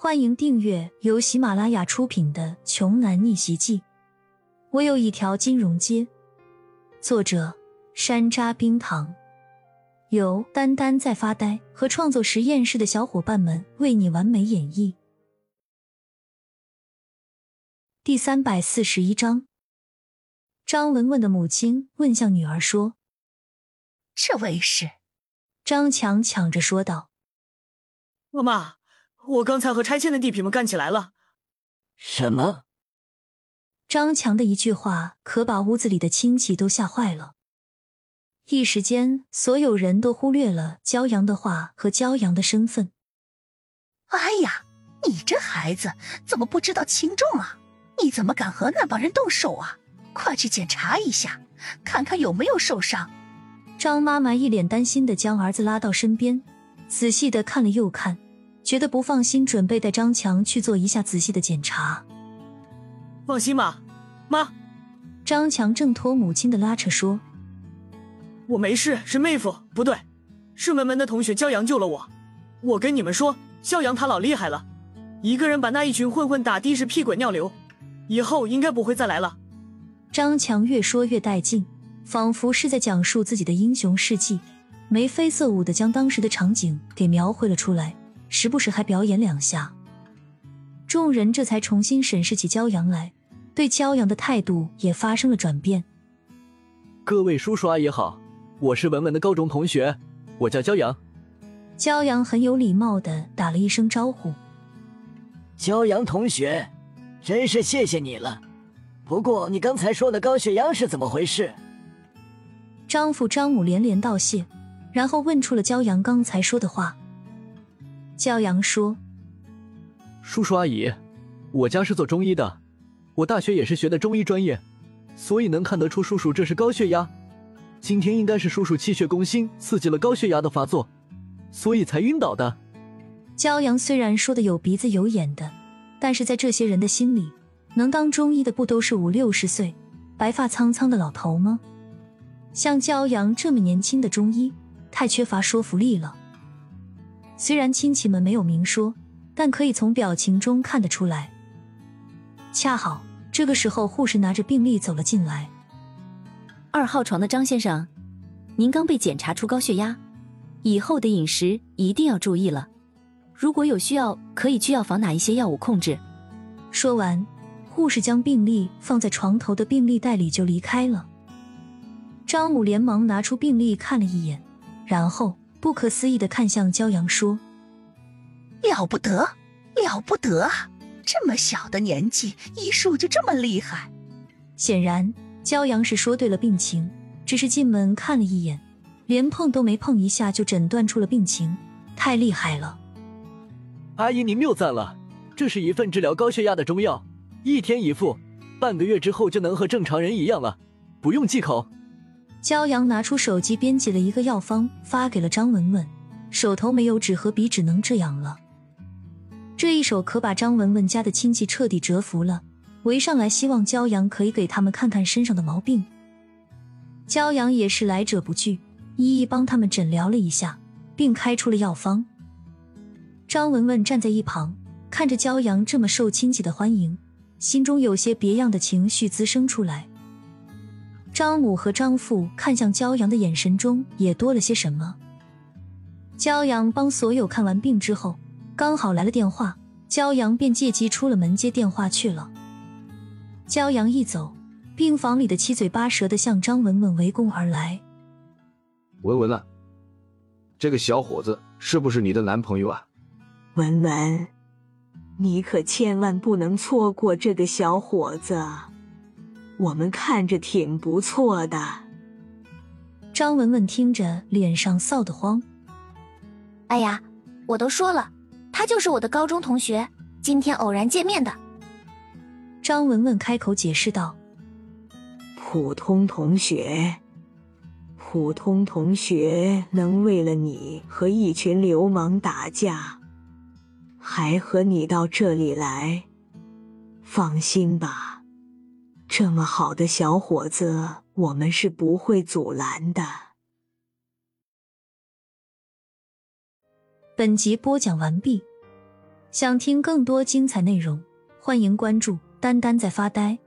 欢迎订阅由喜马拉雅出品的《穷男逆袭记》。我有一条金融街。作者：山楂冰糖，由丹丹在发呆和创作实验室的小伙伴们为你完美演绎。第三百四十一章，张文文的母亲问向女儿说：“这位是？”张强抢着说道：“妈妈。”我刚才和拆迁的地痞们干起来了。什么？张强的一句话可把屋子里的亲戚都吓坏了。一时间，所有人都忽略了骄阳的话和骄阳的身份。哎呀，你这孩子怎么不知道轻重啊？你怎么敢和那帮人动手啊？快去检查一下，看看有没有受伤。张妈妈一脸担心的将儿子拉到身边，仔细的看了又看。觉得不放心，准备带张强去做一下仔细的检查。放心吧，妈。张强挣脱母亲的拉扯说：“我没事，是妹夫，不对，是门门的同学骄阳救了我。我跟你们说，骄阳他老厉害了，一个人把那一群混混打的是屁滚尿流，以后应该不会再来了。”张强越说越带劲，仿佛是在讲述自己的英雄事迹，眉飞色舞的将当时的场景给描绘了出来。时不时还表演两下，众人这才重新审视起骄阳来，对骄阳的态度也发生了转变。各位叔叔阿姨好，我是文文的高中同学，我叫骄阳。骄阳很有礼貌的打了一声招呼。骄阳同学，真是谢谢你了。不过你刚才说的高血压是怎么回事？张父张母连连道谢，然后问出了骄阳刚才说的话。骄阳说：“叔叔阿姨，我家是做中医的，我大学也是学的中医专业，所以能看得出叔叔这是高血压。今天应该是叔叔气血攻心，刺激了高血压的发作，所以才晕倒的。”骄阳虽然说的有鼻子有眼的，但是在这些人的心里，能当中医的不都是五六十岁、白发苍苍的老头吗？像骄阳这么年轻的中医，太缺乏说服力了。虽然亲戚们没有明说，但可以从表情中看得出来。恰好这个时候，护士拿着病历走了进来。二号床的张先生，您刚被检查出高血压，以后的饮食一定要注意了。如果有需要，可以去药房拿一些药物控制。说完，护士将病历放在床头的病历袋里就离开了。张母连忙拿出病历看了一眼，然后。不可思议的看向骄阳，说：“了不得，了不得啊！这么小的年纪，医术就这么厉害。”显然，骄阳是说对了病情，只是进门看了一眼，连碰都没碰一下就诊断出了病情，太厉害了。阿姨，您谬赞了，这是一份治疗高血压的中药，一天一副，半个月之后就能和正常人一样了，不用忌口。骄阳拿出手机编辑了一个药方，发给了张文文。手头没有纸和笔，只能这样了。这一手可把张文文家的亲戚彻底折服了，围上来希望骄阳可以给他们看看身上的毛病。骄阳也是来者不拒，一一帮他们诊疗了一下，并开出了药方。张文文站在一旁，看着骄阳这么受亲戚的欢迎，心中有些别样的情绪滋生出来。张母和张父看向骄阳的眼神中也多了些什么。骄阳帮所有看完病之后，刚好来了电话，骄阳便借机出了门接电话去了。骄阳一走，病房里的七嘴八舌的向张文文围攻而来。文文啊，这个小伙子是不是你的男朋友啊？文文，你可千万不能错过这个小伙子。我们看着挺不错的。张文文听着，脸上臊得慌。哎呀，我都说了，他就是我的高中同学，今天偶然见面的。张文文开口解释道：“普通同学，普通同学能为了你和一群流氓打架，还和你到这里来，放心吧。”这么好的小伙子，我们是不会阻拦的。本集播讲完毕。想听更多精彩内容，欢迎关注“丹丹在发呆”。